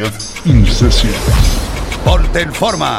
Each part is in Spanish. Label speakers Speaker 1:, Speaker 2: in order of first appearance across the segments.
Speaker 1: Nelson Díaz, In Session.
Speaker 2: Ponte en forma.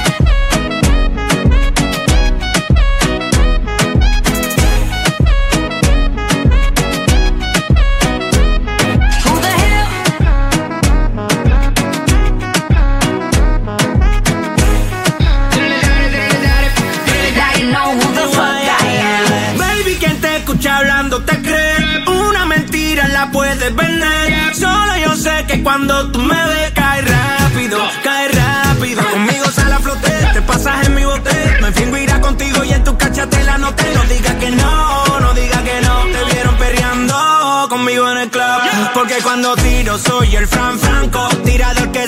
Speaker 3: Solo yo sé que cuando tú me ves, cae rápido, cae rápido. Conmigo sale a flote, te pasas en mi bote. Me fingo irá contigo y en tu cachate la noté. No digas que no, no digas que no. Te vieron perreando conmigo en el club. Porque cuando tiro soy el Fran Franco. Tirador que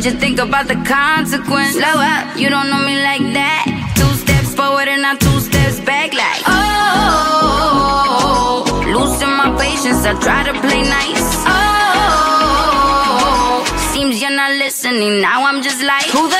Speaker 4: Did you think about the consequence? Slow up, you don't know me like that. Two steps forward and I'm two steps back, like oh. Losing my patience, I try to play nice. Oh, seems you're not listening. Now I'm just like, who the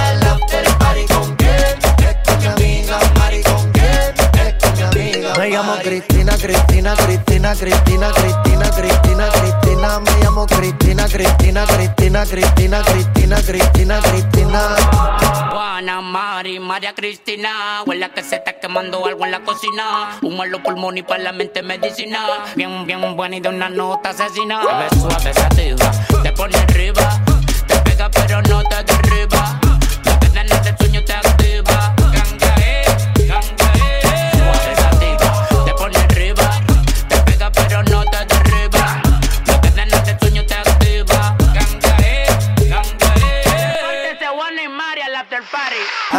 Speaker 5: Cristina, Cristina, Cristina, Cristina, Cristina, Cristina, Cristina. Me llamo Cristina, Cristina, Cristina, Cristina, Cristina, Cristina, Cristina.
Speaker 6: Juana, Mari, María Cristina. Huele que se está quemando algo en la cocina. Humo en los pulmones y para la mente medicina. Bien, bien buena y de una nota asesina. Te ves suave, sativa, te pone arriba. Te pega pero no te derriba.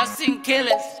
Speaker 7: y'all seen killers.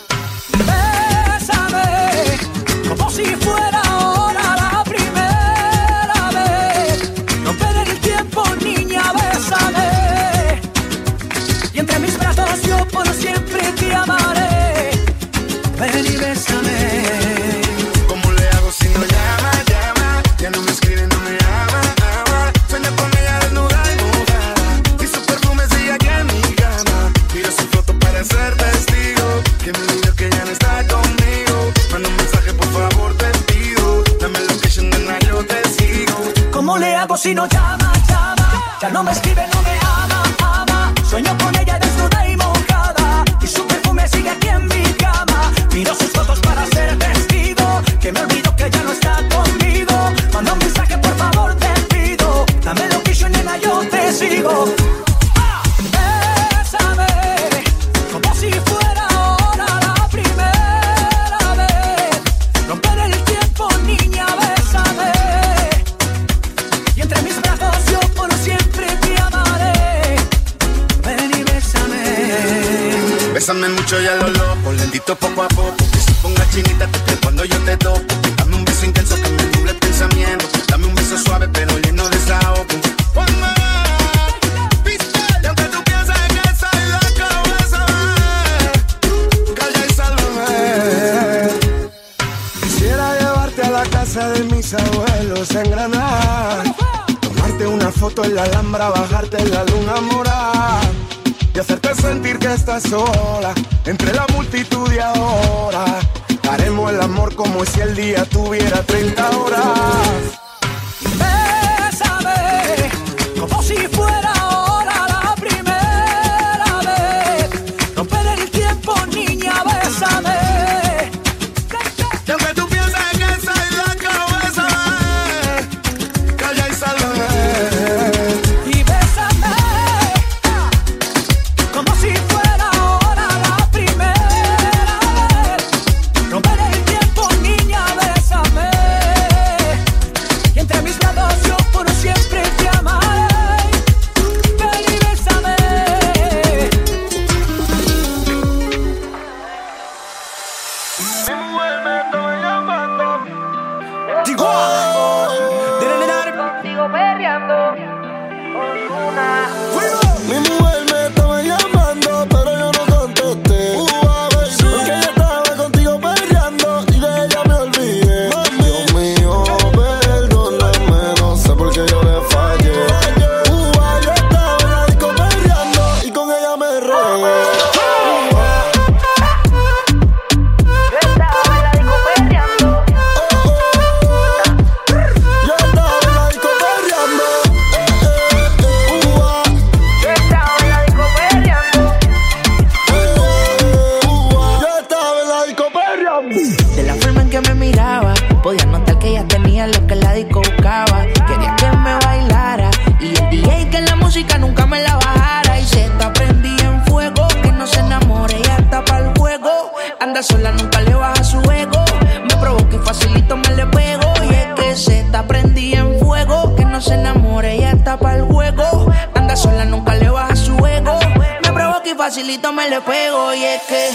Speaker 8: Mucho y a lo loco, lentito poco a poco. Que se ponga chinita te cuando yo te toco. Dame un beso intenso que me nuble el pensamiento. Dame un beso suave pero lleno de desahogo. De mis abuelos en Granada. Tomarte una foto en la Alhambra, bajarte en la luna morada. Hacerte sentir que estás sola entre la multitud de ahora. Haremos el amor como si el día tuviera 30 horas.
Speaker 7: me le pego
Speaker 8: y es que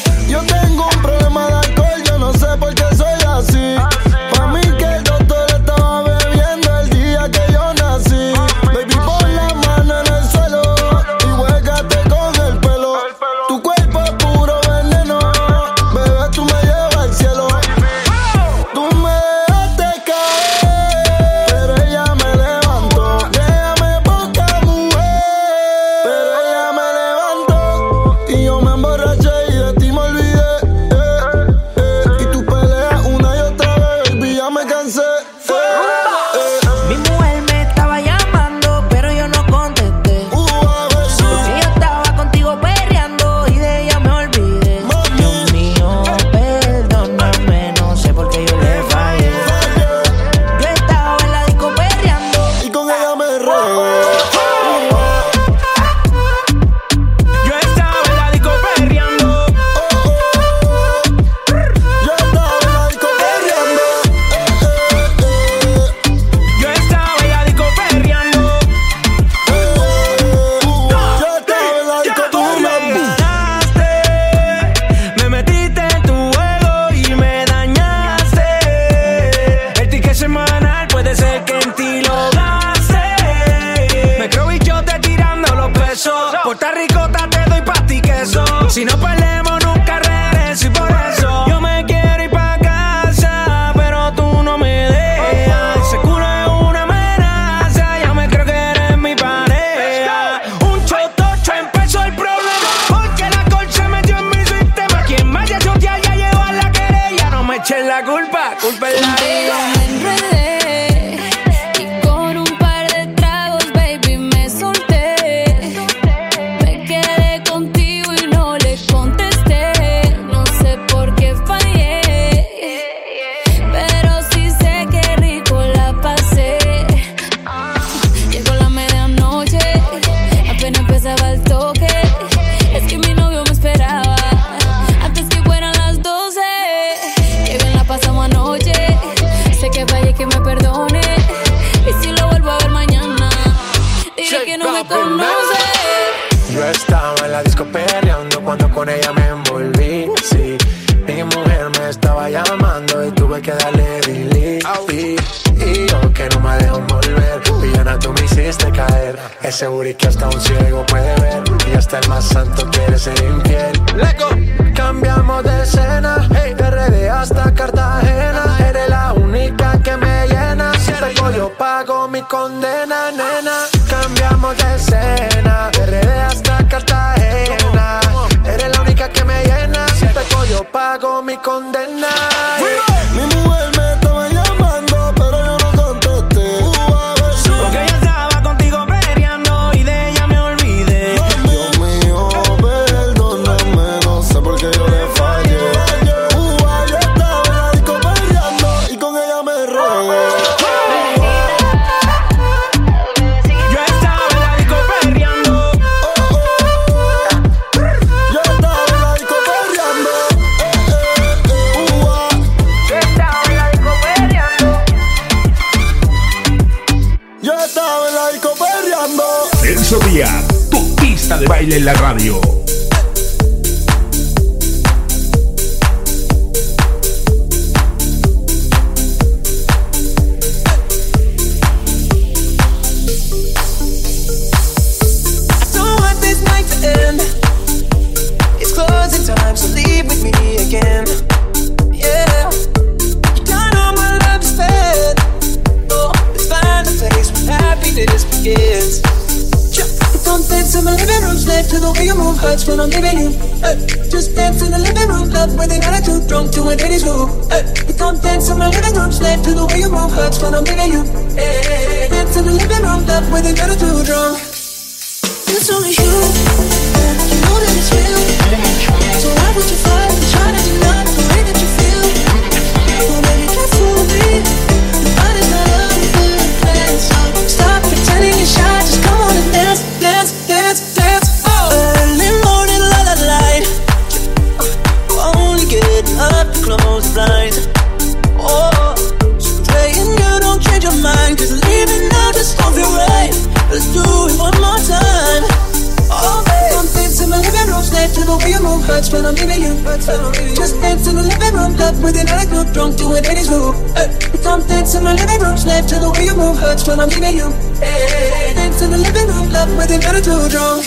Speaker 9: Just dance in the living room, love with another group, drunk doing any move. Hey. Come dance in the living room, slave to the way you move, hurts when I'm leaving you. Hey. Dance in the living room, love with another two drunk.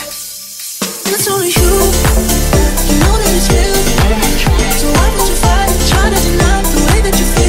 Speaker 9: It's only you, you know that it's real. So why would you fight, try to deny the way that you feel?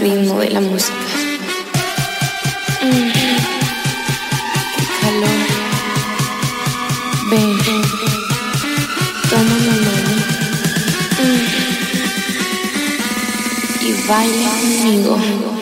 Speaker 10: Ritmo de la música. Qué calor. Ven, toma mi mano. Y baila conmigo.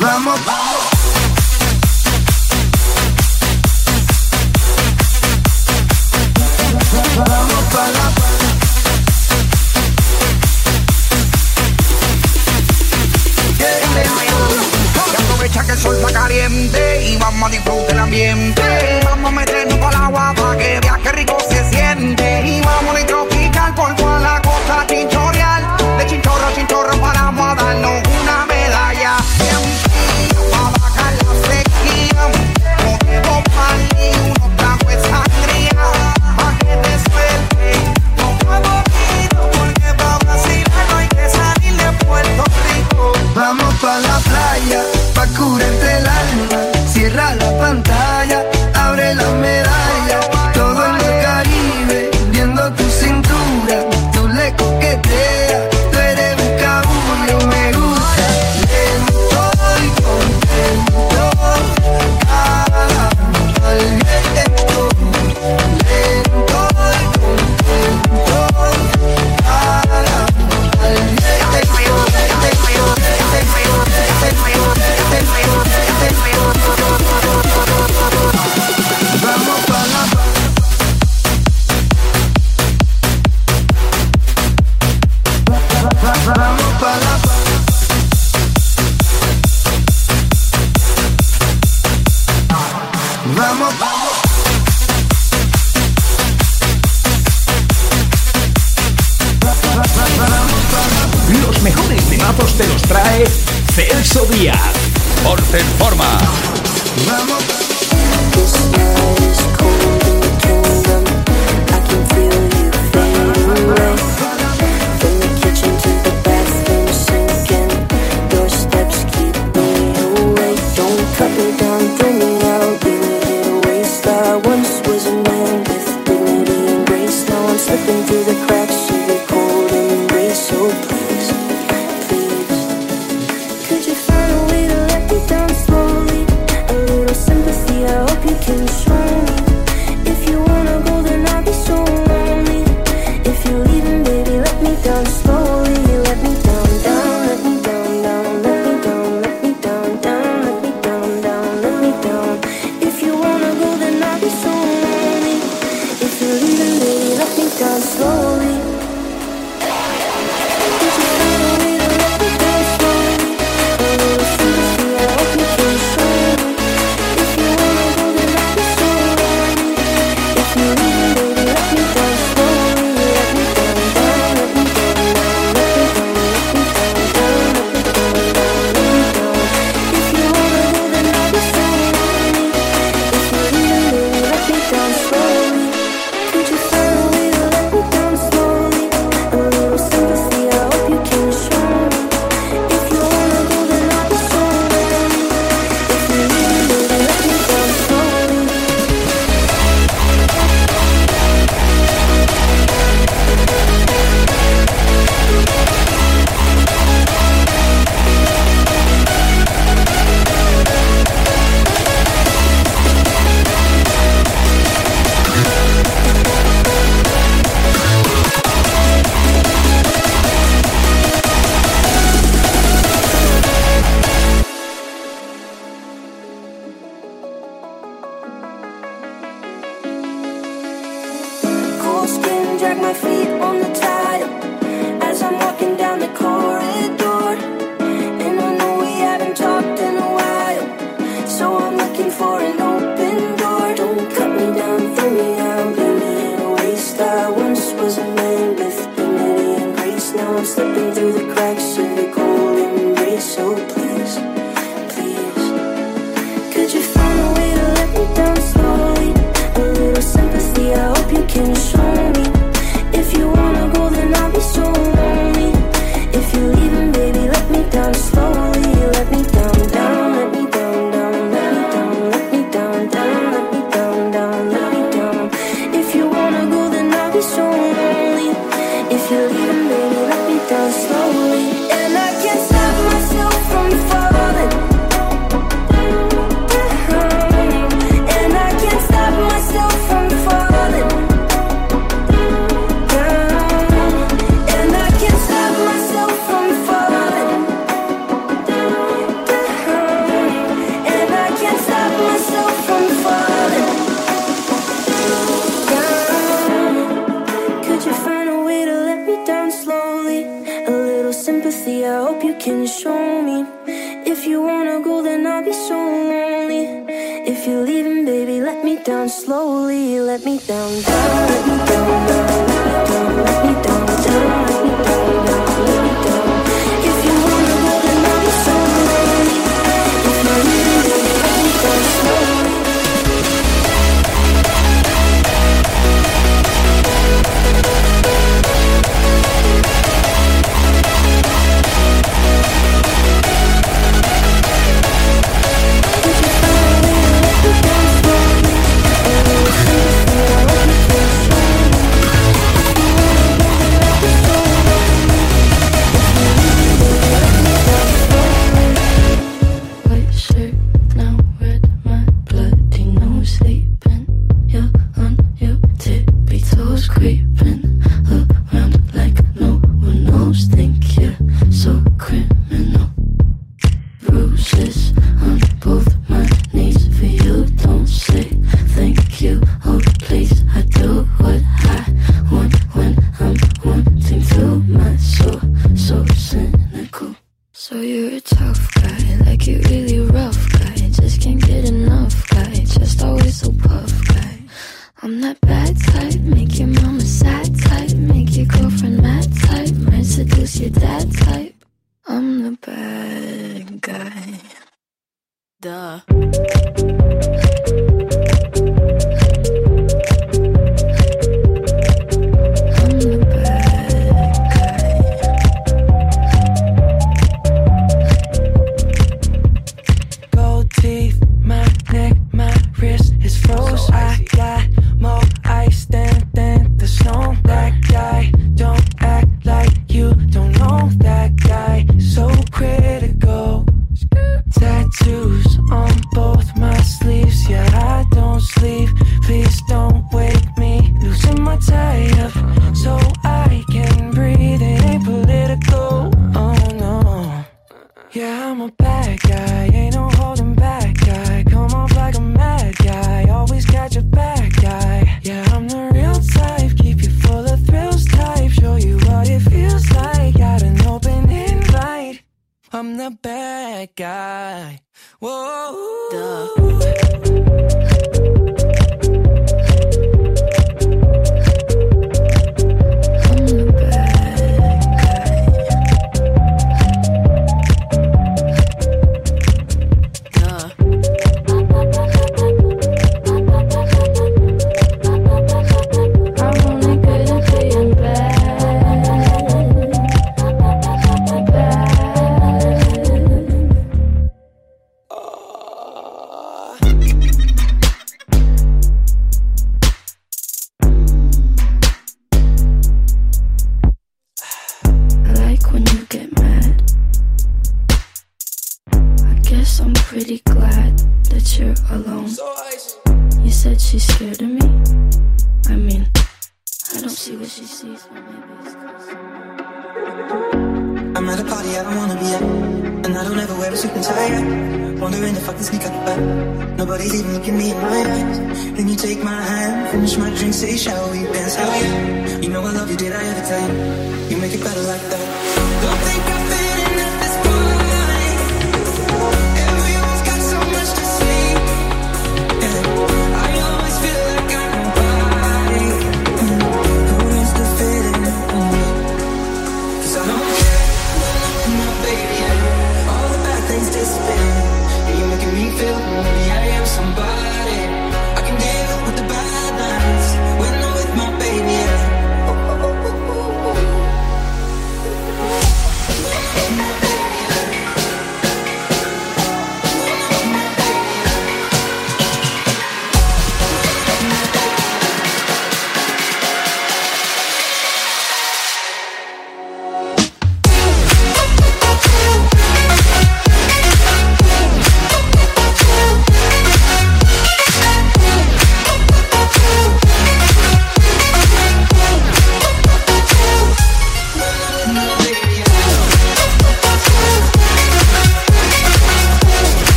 Speaker 11: vamos.
Speaker 5: Vamos para la
Speaker 2: Aprovecha que el sol está caliente y vamos a disfrutar el ambiente. Vamos a meternos agua para que viaje rico se siente. Y vamos a tropical por toda la costa. pa'
Speaker 5: la playa, pa' curarte el alma. Cierra la pantalla, abre la medalla en
Speaker 2: forma.
Speaker 12: drag my
Speaker 11: feet on the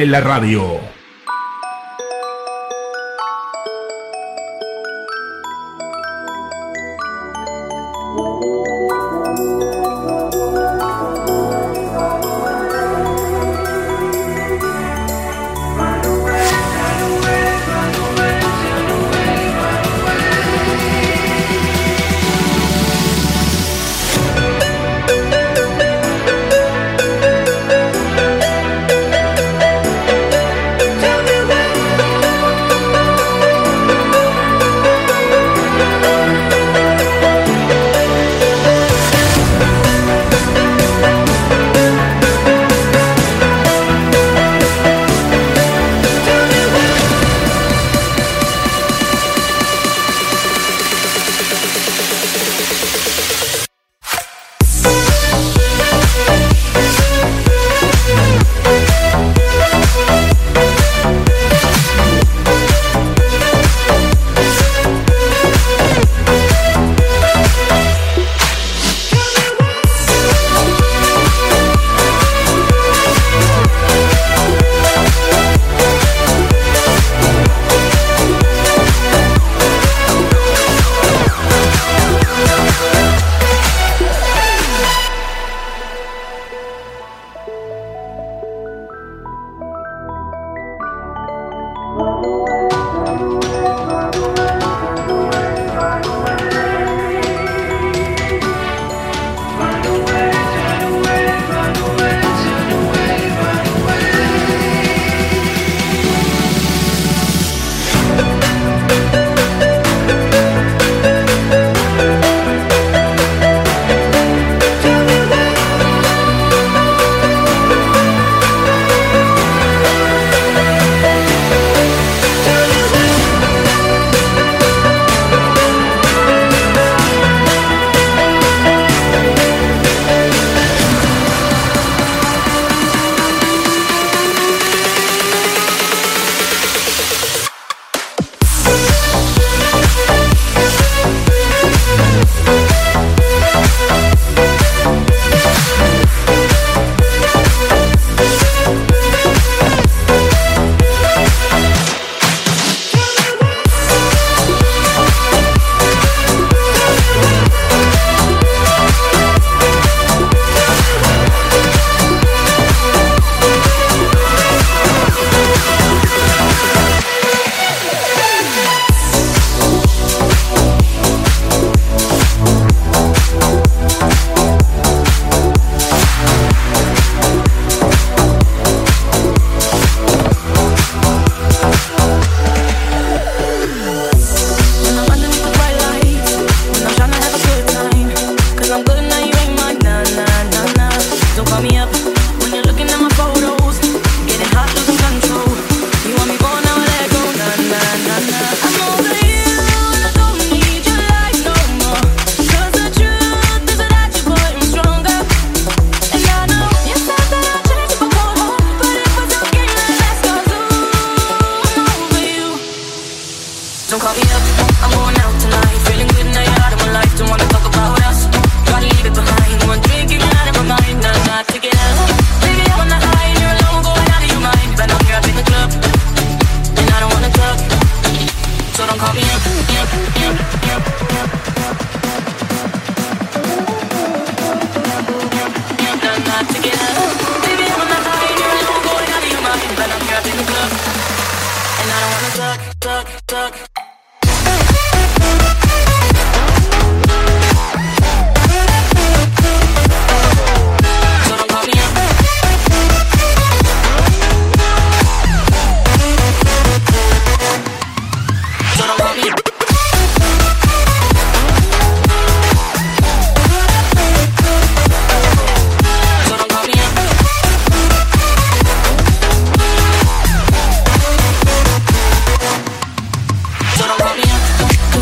Speaker 13: en la radio.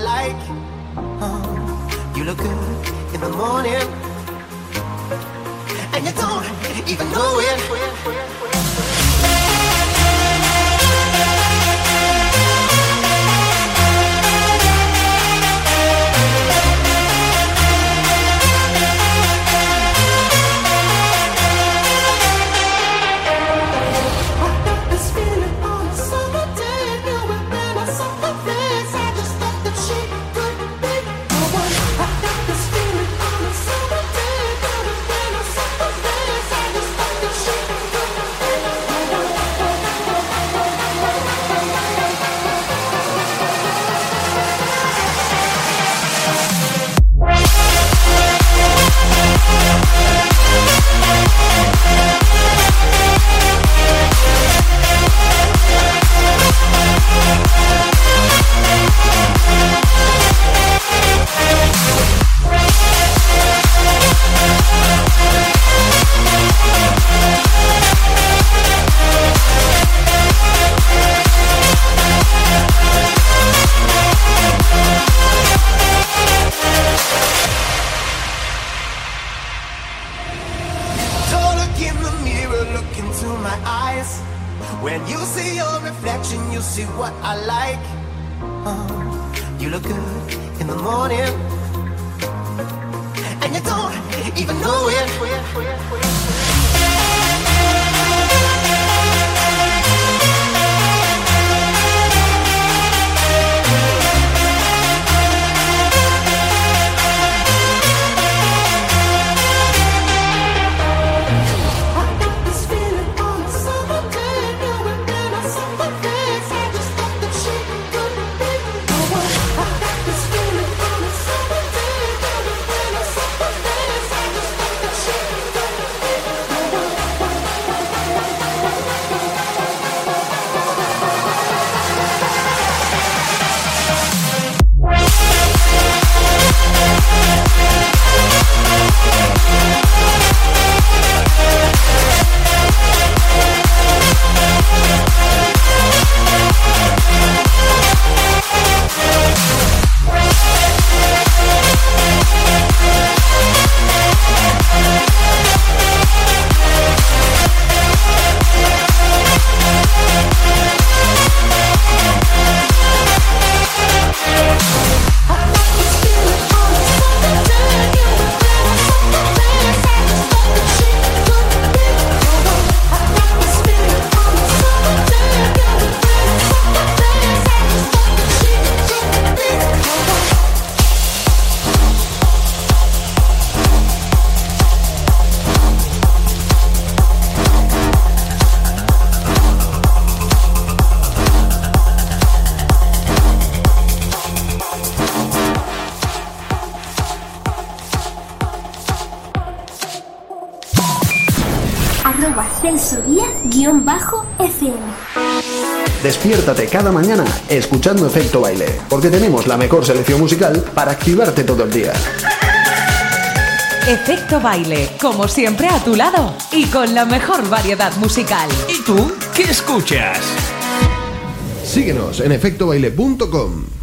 Speaker 5: like you. Uh, you look good in the morning, and you don't even know it.
Speaker 14: Cada mañana escuchando Efecto Baile, porque tenemos la mejor selección musical para activarte todo el día.
Speaker 15: Efecto Baile, como siempre a tu lado y con la mejor variedad musical.
Speaker 13: ¿Y tú qué escuchas?
Speaker 14: Síguenos en efectobaile.com.